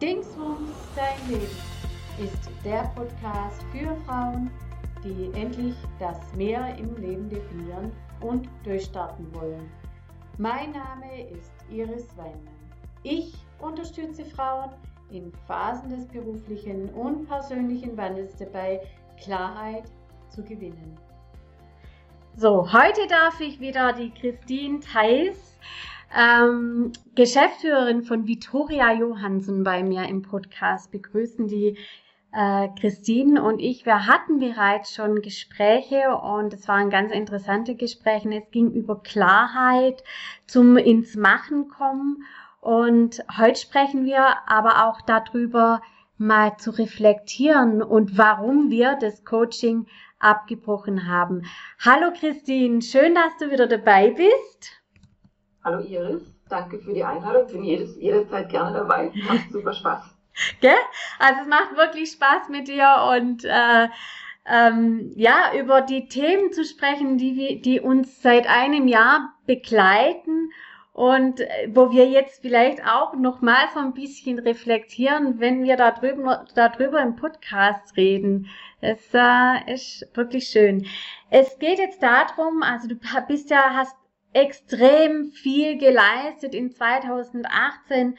Dingsbums dein Leben ist der Podcast für Frauen, die endlich das Mehr im Leben definieren und durchstarten wollen. Mein Name ist Iris Weinmann. Ich unterstütze Frauen in Phasen des beruflichen und persönlichen Wandels dabei, Klarheit zu gewinnen. So, heute darf ich wieder die Christine Theis ähm, Geschäftsführerin von Vittoria Johansen bei mir im Podcast begrüßen. Die äh, Christine und ich, wir hatten bereits schon Gespräche und es waren ganz interessante Gespräche. Es ging über Klarheit, zum ins Machen kommen und heute sprechen wir aber auch darüber, mal zu reflektieren und warum wir das Coaching abgebrochen haben. Hallo Christine, schön, dass du wieder dabei bist. Hallo Iris, danke für die Einladung. Bin jedes, jederzeit gerne dabei. Macht super Spaß. Gell? Also es macht wirklich Spaß mit dir und äh, ähm, ja, über die Themen zu sprechen, die, die uns seit einem Jahr begleiten und äh, wo wir jetzt vielleicht auch noch mal so ein bisschen reflektieren, wenn wir darüber, darüber im Podcast reden. Es äh, ist wirklich schön. Es geht jetzt darum, also du bist ja, hast extrem viel geleistet in 2018.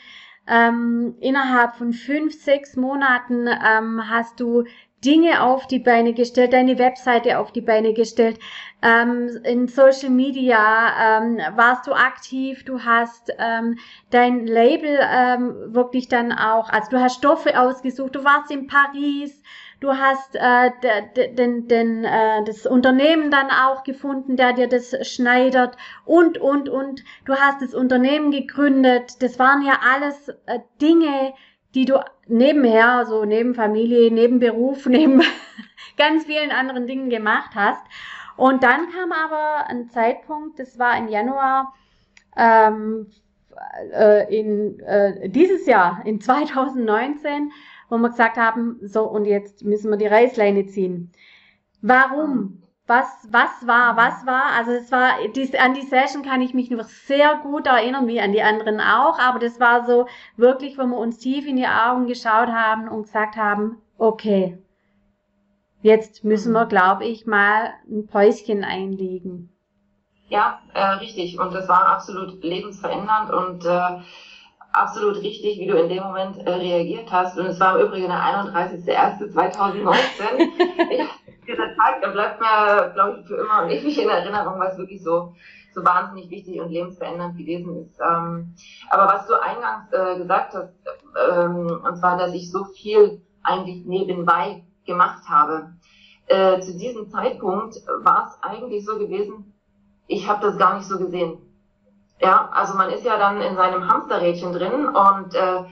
Ähm, innerhalb von fünf, sechs Monaten ähm, hast du Dinge auf die Beine gestellt, deine Webseite auf die Beine gestellt, ähm, in Social Media ähm, warst du aktiv, du hast ähm, dein Label ähm, wirklich dann auch, also du hast Stoffe ausgesucht, du warst in Paris, du hast äh, den, den, äh, das Unternehmen dann auch gefunden, der dir das schneidert und, und, und. Du hast das Unternehmen gegründet. Das waren ja alles äh, Dinge, die du nebenher, so neben Familie, neben Beruf, neben ganz vielen anderen Dingen gemacht hast. Und dann kam aber ein Zeitpunkt, das war im Januar ähm, äh, in äh, dieses Jahr, in 2019, wo wir gesagt haben, so und jetzt müssen wir die Reißleine ziehen. Warum? Was, was war, was war? Also es war, dies, an die Session kann ich mich noch sehr gut erinnern, wie an die anderen auch, aber das war so wirklich, wo wir uns tief in die Augen geschaut haben und gesagt haben, okay, jetzt müssen wir, glaube ich, mal ein Päuschen einlegen. Ja, äh, richtig. Und das war absolut lebensverändernd und äh, absolut richtig, wie du in dem Moment äh, reagiert hast. Und es war im Übrigen der 31.01.2019. dieser Tag, der bleibt mir, glaube ich, für immer und ewig in Erinnerung, weil es wirklich so, so wahnsinnig wichtig und lebensverändernd gewesen ist. Ähm, aber was du eingangs äh, gesagt hast, ähm, und zwar, dass ich so viel eigentlich nebenbei gemacht habe. Äh, zu diesem Zeitpunkt war es eigentlich so gewesen, ich habe das gar nicht so gesehen. Ja, also man ist ja dann in seinem Hamsterrädchen drin und äh,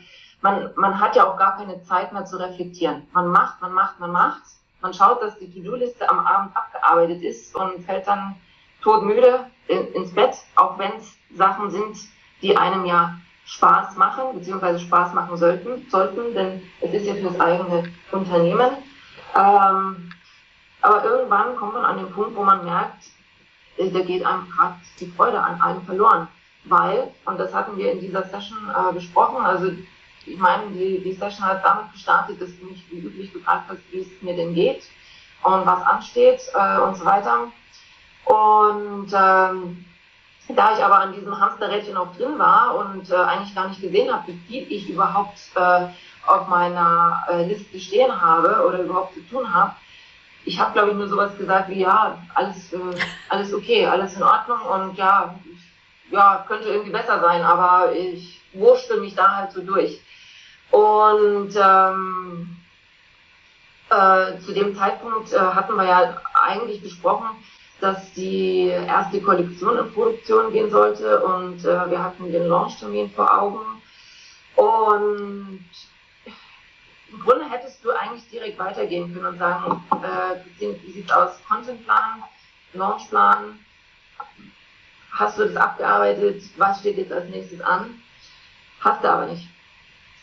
man, man hat ja auch gar keine Zeit mehr zu reflektieren. Man macht, man macht, man macht. Man schaut, dass die To-Do-Liste am Abend abgearbeitet ist und fällt dann todmüde in, ins Bett, auch wenn es Sachen sind, die einem ja Spaß machen, beziehungsweise Spaß machen sollten, sollten denn es ist ja fürs eigene Unternehmen. Ähm, aber irgendwann kommt man an den Punkt, wo man merkt, äh, da geht einem gerade die Freude an allem verloren weil, und das hatten wir in dieser Session äh, besprochen, also ich meine, die, die Session hat damit gestartet, dass du mich wie üblich gefragt hast, wie es mir denn geht und was ansteht äh, und so weiter. Und ähm, da ich aber an diesem Hamsterrädchen auch drin war und äh, eigentlich gar nicht gesehen habe, wie viel ich überhaupt äh, auf meiner äh, Liste stehen habe oder überhaupt zu tun habe, ich habe, glaube ich, nur sowas gesagt wie, ja, alles, äh, alles okay, alles in Ordnung und ja, ja, könnte irgendwie besser sein, aber ich wurschtel mich da halt so durch. Und ähm, äh, zu dem Zeitpunkt äh, hatten wir ja eigentlich besprochen, dass die erste Kollektion in Produktion gehen sollte und äh, wir hatten den Launchtermin vor Augen. Und im Grunde hättest du eigentlich direkt weitergehen können und sagen, äh, wie sieht's aus? Contentplan, Launchplan, hast du das abgearbeitet, was steht jetzt als nächstes an? Hast du aber nicht.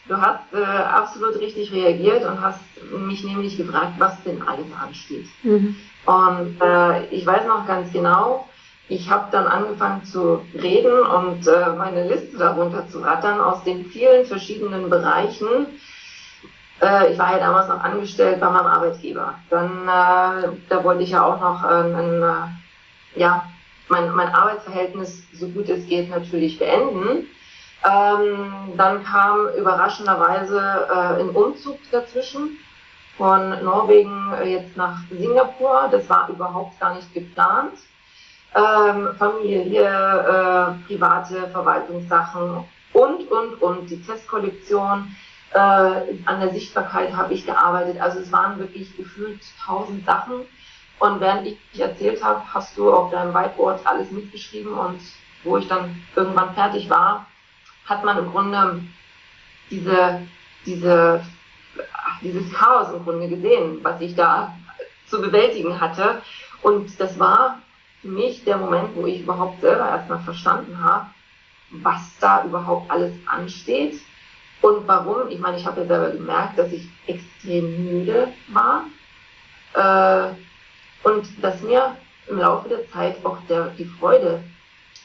Du hast äh, absolut richtig reagiert und hast mich nämlich gefragt, was denn alles ansteht. Mhm. Und äh, ich weiß noch ganz genau, ich habe dann angefangen zu reden und äh, meine Liste darunter zu rattern aus den vielen verschiedenen Bereichen. Äh, ich war ja damals noch angestellt bei meinem Arbeitgeber. Dann, äh, da wollte ich ja auch noch ein, ein äh, ja, mein, mein Arbeitsverhältnis so gut es geht natürlich beenden. Ähm, dann kam überraschenderweise äh, ein Umzug dazwischen von Norwegen jetzt nach Singapur. Das war überhaupt gar nicht geplant ähm, Familie, äh, private Verwaltungssachen und, und, und, die Testkollektion. Äh, an der Sichtbarkeit habe ich gearbeitet. Also es waren wirklich gefühlt tausend Sachen. Und während ich erzählt habe, hast du auf deinem Whiteboard alles mitgeschrieben und wo ich dann irgendwann fertig war, hat man im Grunde diese, diese, dieses Chaos im Grunde gesehen, was ich da zu bewältigen hatte. Und das war für mich der Moment, wo ich überhaupt selber erstmal verstanden habe, was da überhaupt alles ansteht und warum. Ich meine, ich habe ja selber gemerkt, dass ich extrem müde war äh, und dass mir im Laufe der Zeit auch der, die Freude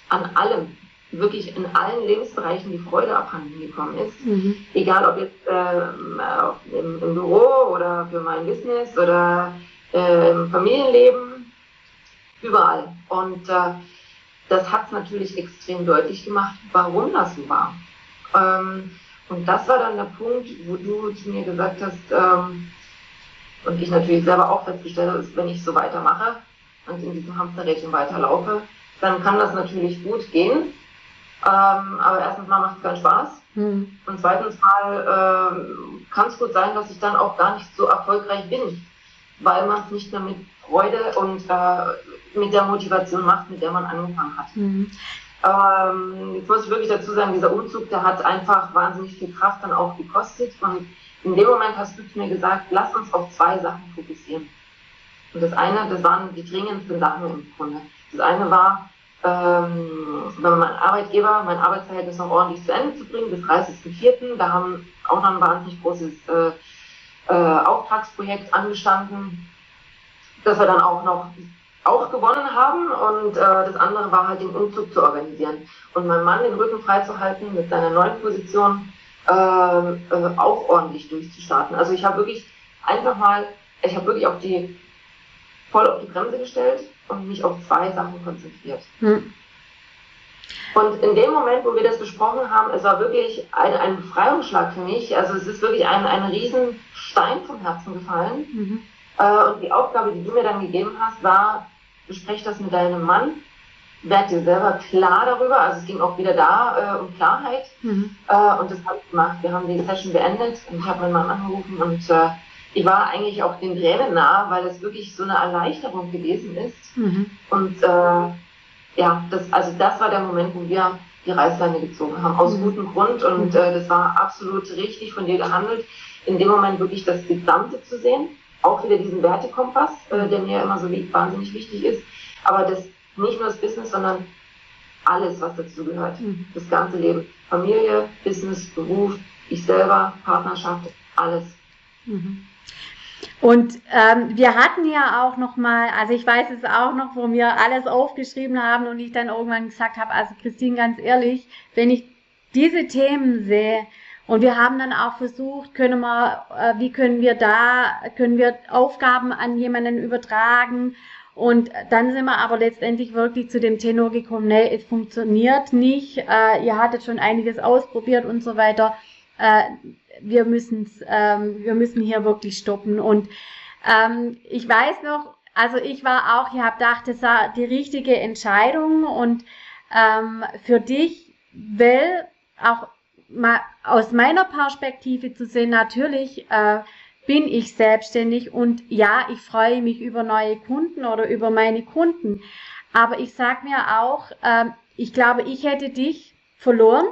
an allem, wirklich in allen Lebensbereichen die Freude abhanden gekommen ist. Mhm. Egal ob jetzt äh, im, im, Büro oder für mein Business oder äh, im Familienleben überall. Und äh, das hat natürlich extrem deutlich gemacht, warum das so war. Ähm, und das war dann der Punkt, wo du zu mir gesagt hast, ähm, und ich natürlich selber auch festgestellt habe, wenn ich so weitermache und in diesem Hamsterrädchen weiterlaufe, dann kann das natürlich gut gehen. Ähm, aber erstens mal macht es keinen Spaß. Mhm. Und zweitens mal ähm, kann es gut sein, dass ich dann auch gar nicht so erfolgreich bin, weil man es nicht mehr mit Freude und äh, mit der Motivation macht, mit der man angefangen hat. Mhm. Ähm, jetzt muss ich wirklich dazu sagen, dieser Umzug, der hat einfach wahnsinnig viel Kraft dann auch gekostet. Und in dem Moment hast du zu mir gesagt, lass uns auf zwei Sachen fokussieren. Und das eine, das waren die dringendsten Sachen im Grunde. Das eine war, ähm, bei meinem Arbeitgeber mein Arbeitsverhältnis noch ordentlich zu Ende zu bringen, bis 30.04. Da haben auch noch ein wahnsinnig großes äh, äh, Auftragsprojekt angestanden das wir dann auch noch auch gewonnen haben und äh, das andere war halt den Umzug zu organisieren und meinem Mann den Rücken freizuhalten mit seiner neuen Position äh, äh, auch ordentlich durchzustarten. Also ich habe wirklich einfach mal, ich habe wirklich auf die voll auf die Bremse gestellt und mich auf zwei Sachen konzentriert. Hm. Und in dem Moment, wo wir das besprochen haben, es war wirklich ein, ein Befreiungsschlag für mich. Also es ist wirklich ein, ein riesen Stein vom Herzen gefallen. Mhm äh, und die Aufgabe, die du mir dann gegeben hast, war, besprech das mit deinem Mann, werd dir selber klar darüber. Also es ging auch wieder da äh, um Klarheit. Mhm. Äh, und das habe ich gemacht. Wir haben die Session beendet und ich habe meinen Mann angerufen und äh, ich war eigentlich auch den Tränen nah, weil es wirklich so eine Erleichterung gewesen ist. Mhm. Und äh, ja, das, also das war der Moment, wo wir die Reißleine gezogen haben, aus mhm. gutem Grund. Und mhm. äh, das war absolut richtig von dir gehandelt, in dem Moment wirklich das Gesamte zu sehen auch wieder diesen Wertekompass, äh, der mir immer so wahnsinnig wichtig ist. Aber das nicht nur das Business, sondern alles, was dazu gehört. Mhm. Das ganze Leben. Familie, Business, Beruf, ich selber, Partnerschaft, alles. Mhm. Und ähm, wir hatten ja auch noch mal, also ich weiß es auch noch, wo wir alles aufgeschrieben haben und ich dann irgendwann gesagt habe, also Christine, ganz ehrlich, wenn ich diese Themen sehe, und wir haben dann auch versucht, können wir, äh, wie können wir da, können wir Aufgaben an jemanden übertragen. Und dann sind wir aber letztendlich wirklich zu dem Tenor gekommen, nee, es funktioniert nicht, äh, ihr hattet schon einiges ausprobiert und so weiter. Äh, wir müssen's, ähm, wir müssen hier wirklich stoppen. Und ähm, ich weiß noch, also ich war auch, ich habe gedacht, das war die richtige Entscheidung und ähm, für dich, weil auch mal aus meiner Perspektive zu sehen, natürlich äh, bin ich selbstständig und ja, ich freue mich über neue Kunden oder über meine Kunden. Aber ich sag mir auch, äh, ich glaube, ich hätte dich verloren,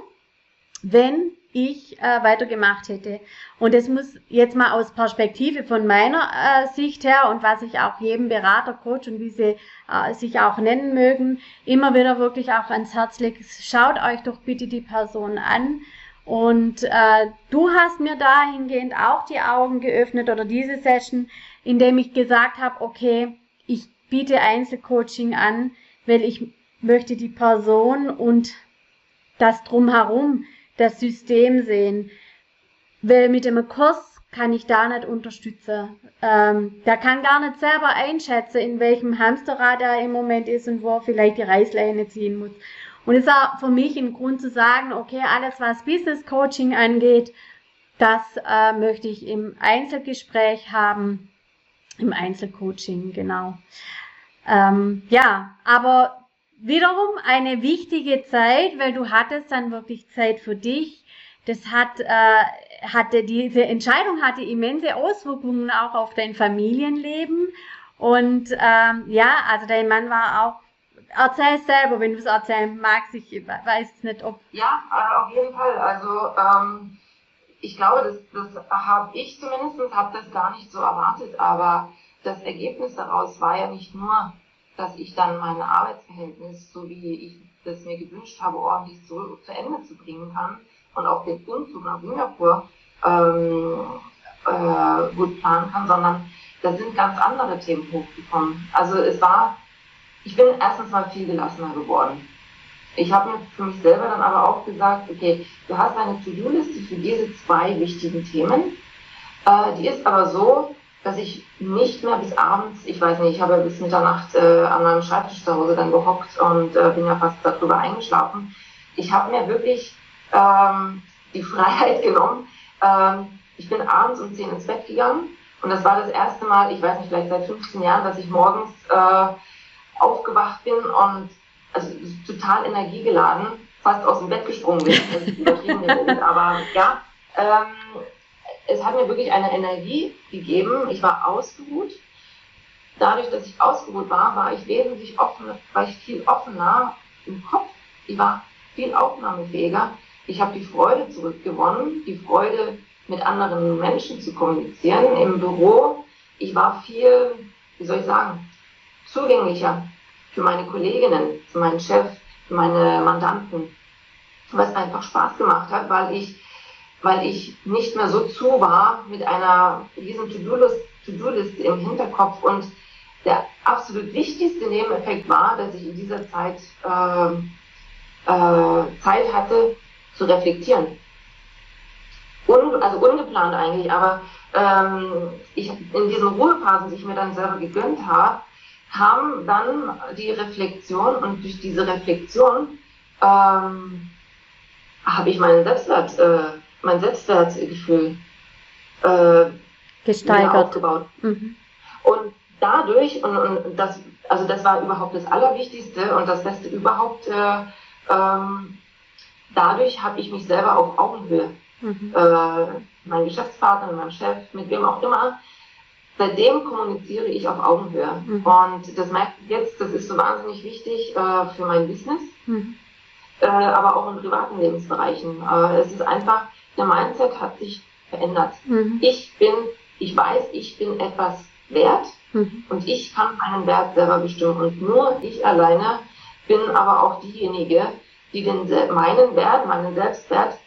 wenn ich äh, weitergemacht hätte. Und das muss jetzt mal aus Perspektive von meiner äh, Sicht her und was ich auch jedem Berater, Coach und wie sie äh, sich auch nennen mögen, immer wieder wirklich auch ans Herz lege. Schaut euch doch bitte die Person an und äh, du hast mir dahingehend auch die Augen geöffnet oder diese Session, indem ich gesagt habe, okay, ich biete Einzelcoaching an, weil ich möchte die Person und das drumherum, das System sehen. Weil mit dem Kurs kann ich da nicht unterstützen. Ähm, der kann gar nicht selber einschätzen, in welchem Hamsterrad er im Moment ist und wo er vielleicht die Reißleine ziehen muss. Und es auch für mich ein Grund zu sagen, okay, alles was Business Coaching angeht, das äh, möchte ich im Einzelgespräch haben, im Einzelcoaching, genau. Ähm, ja, aber wiederum eine wichtige Zeit, weil du hattest dann wirklich Zeit für dich. Das hat, äh, hatte diese Entscheidung hatte immense Auswirkungen auch auf dein Familienleben. Und ähm, ja, also dein Mann war auch erzähl selber, wenn du es erzählen magst. Ich weiß nicht, ob. Ja, auf jeden Fall. Also ähm, ich glaube, das, das habe ich zumindest, habe das gar nicht so erwartet, aber das Ergebnis daraus war ja nicht nur, dass ich dann mein Arbeitsverhältnis, so wie ich das mir gewünscht habe, ordentlich zu, zu Ende zu bringen kann und auch den Umzug nach Singapur ähm, äh, gut planen kann, sondern da sind ganz andere Themen hochgekommen. Also es war ich bin erstens mal viel gelassener geworden. Ich habe mir für mich selber dann aber auch gesagt, okay, du hast eine To-Do-Liste für diese zwei wichtigen Themen. Äh, die ist aber so, dass ich nicht mehr bis abends, ich weiß nicht, ich habe bis Mitternacht äh, an meinem Schreibtisch zu Hause dann gehockt und äh, bin ja fast darüber eingeschlafen. Ich habe mir wirklich ähm, die Freiheit genommen. Ähm, ich bin abends um 10 ins Bett gegangen und das war das erste Mal, ich weiß nicht, vielleicht seit 15 Jahren, dass ich morgens äh, aufgewacht bin und also total energiegeladen fast aus dem Bett gesprungen bin. Aber ja, ähm, es hat mir wirklich eine Energie gegeben. Ich war ausgeruht. Dadurch, dass ich ausgeruht war, war ich wesentlich offener, war ich viel offener im Kopf. Ich war viel aufnahmefähiger. Ich habe die Freude zurückgewonnen, die Freude mit anderen Menschen zu kommunizieren im Büro. Ich war viel, wie soll ich sagen, zugänglicher für meine Kolleginnen, für meinen Chef, für meine Mandanten, was einfach Spaß gemacht hat, weil ich, weil ich nicht mehr so zu war mit einer riesen To-Do-Liste im Hinterkopf und der absolut wichtigste Nebeneffekt war, dass ich in dieser Zeit äh, äh, Zeit hatte zu reflektieren. Un, also ungeplant eigentlich, aber ähm, ich, in diesen Ruhephasen, die ich mir dann selber gegönnt habe, kam dann die Reflexion und durch diese Reflexion ähm, habe ich meinen Selbstwert, äh, mein Selbstwertgefühl äh, gesteigert aufgebaut. Mhm. Und dadurch, und, und das, also das war überhaupt das Allerwichtigste und das Beste überhaupt, äh, ähm, dadurch habe ich mich selber auf Augenhöhe, mhm. äh, mein Geschäftspartner, mein Chef, mit wem auch immer, seitdem kommuniziere ich auf Augenhöhe. Mhm. Und das merke ich jetzt, das ist so wahnsinnig wichtig äh, für mein Business, mhm. äh, aber auch in privaten Lebensbereichen. Äh, es ist einfach, der Mindset hat sich verändert. Mhm. Ich bin, ich weiß, ich bin etwas wert mhm. und ich kann meinen Wert selber bestimmen. Und nur ich alleine bin aber auch diejenige, die den, meinen Wert, meinen Selbstwert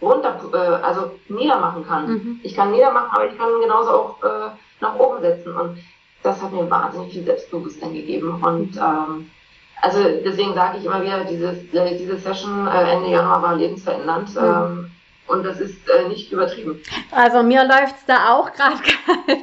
runter, äh, also niedermachen kann. Mhm. Ich kann niedermachen, aber ich kann genauso auch äh, nach oben setzen. Und das hat mir wahnsinnig viel Selbstbewusstsein gegeben. Und ähm, also deswegen sage ich immer wieder, dieses, äh, diese Session äh, Ende Januar war lebensverändernd. Mhm. Ähm, und das ist äh, nicht übertrieben. Also mir läuft's da auch gerade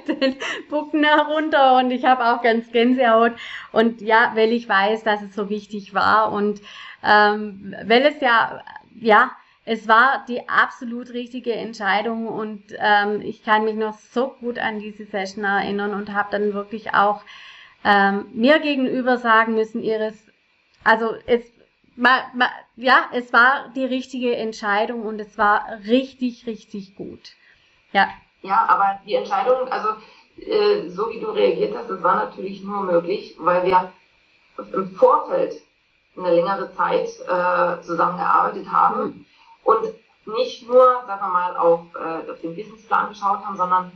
den Bucken herunter und ich habe auch ganz Gänsehaut. Und ja, weil ich weiß, dass es so wichtig war und ähm, weil es ja, ja, es war die absolut richtige Entscheidung und ähm, ich kann mich noch so gut an diese Session erinnern und habe dann wirklich auch ähm, mir gegenüber sagen müssen, Iris, also es, ma, ma, ja, es war die richtige Entscheidung und es war richtig, richtig gut. Ja. Ja, aber die Entscheidung, also äh, so wie du reagiert hast, das war natürlich nur möglich, weil wir im Vorfeld eine längere Zeit äh, zusammengearbeitet haben. Mhm und nicht nur, sagen wir mal, auf, äh, auf den Businessplan geschaut haben, sondern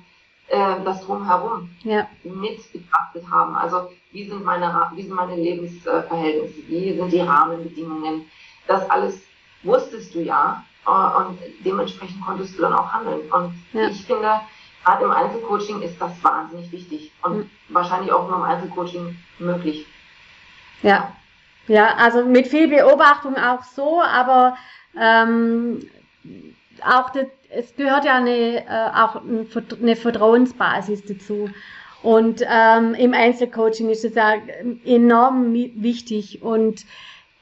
äh, das drumherum ja. mit betrachtet haben. Also wie sind meine, wie sind meine Lebensverhältnisse, wie sind die Rahmenbedingungen. Das alles wusstest du ja äh, und dementsprechend konntest du dann auch handeln. Und ja. ich finde, gerade im Einzelcoaching ist das wahnsinnig wichtig und mhm. wahrscheinlich auch nur im Einzelcoaching möglich. Ja, Ja, also mit viel Beobachtung auch so, aber ähm, auch das, es gehört ja eine, äh, auch eine Vertrauensbasis dazu. Und ähm, im Einzelcoaching ist es ja enorm wichtig. Und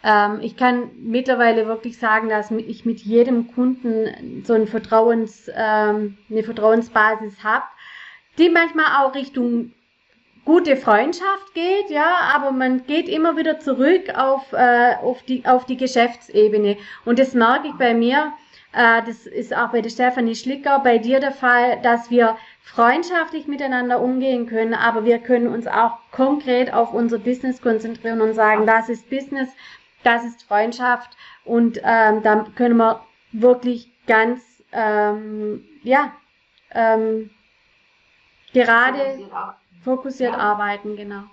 ähm, ich kann mittlerweile wirklich sagen, dass ich mit jedem Kunden so ein Vertrauens, ähm, eine Vertrauensbasis habe, die manchmal auch Richtung gute Freundschaft geht, ja, aber man geht immer wieder zurück auf, äh, auf, die, auf die Geschäftsebene. Und das merke ich bei mir, äh, das ist auch bei der Stefanie Schlicker, bei dir der Fall, dass wir freundschaftlich miteinander umgehen können, aber wir können uns auch konkret auf unser Business konzentrieren und sagen, das ist Business, das ist Freundschaft und ähm, dann können wir wirklich ganz, ähm, ja, ähm, gerade fokussiert, ja. arbeiten, genau.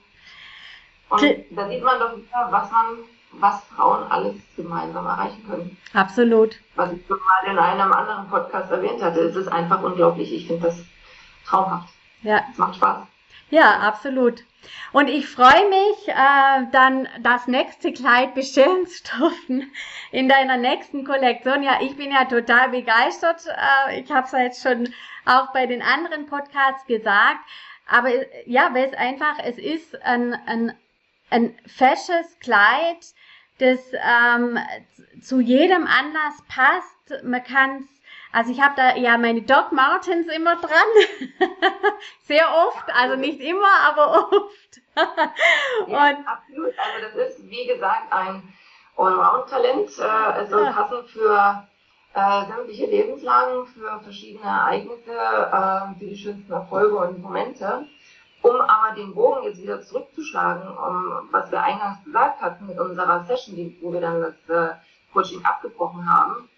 Und da sieht man doch wieder, was man, was Frauen alles gemeinsam erreichen können. Absolut. Was ich schon mal in einem anderen Podcast erwähnt hatte, es ist einfach unglaublich. Ich finde das traumhaft. Ja. Es macht Spaß. Ja, absolut. Und ich freue mich, äh, dann das nächste Kleid bestellen zu dürfen in deiner nächsten Kollektion. Ja, ich bin ja total begeistert. Äh, ich habe es ja jetzt schon auch bei den anderen Podcasts gesagt. Aber ja, weil es einfach, es ist ein, ein, ein fesches Kleid, das ähm, zu jedem Anlass passt. Man kann also ich habe da ja meine Doc Martens immer dran. Sehr oft, also nicht immer, aber oft. ja, absolut. Also das ist, wie gesagt, ein Allround-Talent. Äh, es soll passen für äh, sämtliche Lebenslagen, für verschiedene Ereignisse, äh, für die schönsten Erfolge und Momente. Um aber den Bogen jetzt wieder zurückzuschlagen, um was wir eingangs gesagt hatten mit unserer Session, wo wir dann das äh, Coaching abgebrochen haben,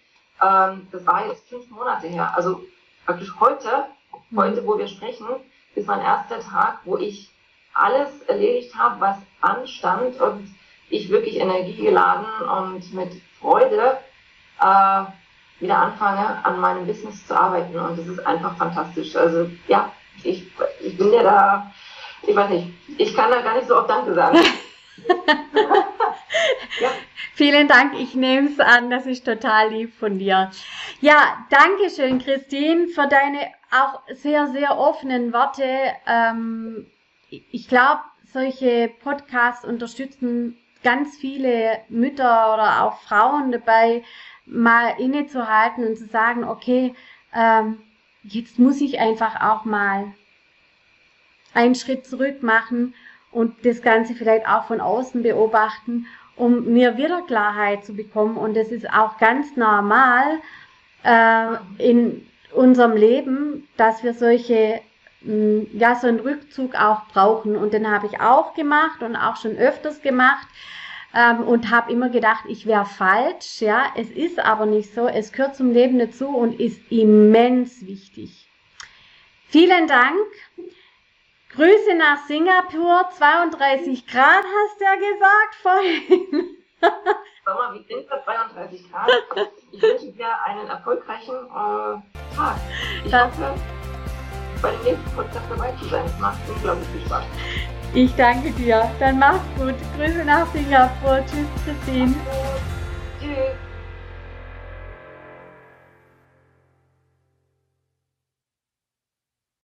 ähm, das war jetzt fünf Monate her. Also praktisch heute, heute, wo wir sprechen, ist mein erster Tag, wo ich alles erledigt habe, was anstand und ich wirklich energiegeladen und mit Freude äh, wieder anfange, an meinem Business zu arbeiten. Und das ist einfach fantastisch. Also ja, ich, ich bin ja da, ich weiß nicht, ich kann da gar nicht so oft Danke sagen. ja. Vielen Dank, ich nehme es an, das ist total lieb von dir. Ja, danke schön, Christine, für deine auch sehr, sehr offenen Worte. Ähm, ich glaube, solche Podcasts unterstützen ganz viele Mütter oder auch Frauen dabei, mal innezuhalten und zu sagen, okay, ähm, jetzt muss ich einfach auch mal einen Schritt zurück machen und das Ganze vielleicht auch von außen beobachten um mir wieder Klarheit zu bekommen. Und das ist auch ganz normal äh, in unserem Leben, dass wir solche, ja, so einen Rückzug auch brauchen. Und den habe ich auch gemacht und auch schon öfters gemacht. Ähm, und habe immer gedacht, ich wäre falsch. Ja, es ist aber nicht so. Es gehört zum Leben dazu und ist immens wichtig. Vielen Dank. Grüße nach Singapur, 32 Grad hast du ja gesagt vorhin. Sommer, wie sind das 32 Grad? Ich wünsche dir einen erfolgreichen äh, Tag. Ich das hoffe, bei dem nächsten Podcast dabei zu sein. Es macht unglaublich viel Spaß. Ich danke dir. Dann mach's gut. Grüße nach Singapur. Tschüss, Christine. Tschüss.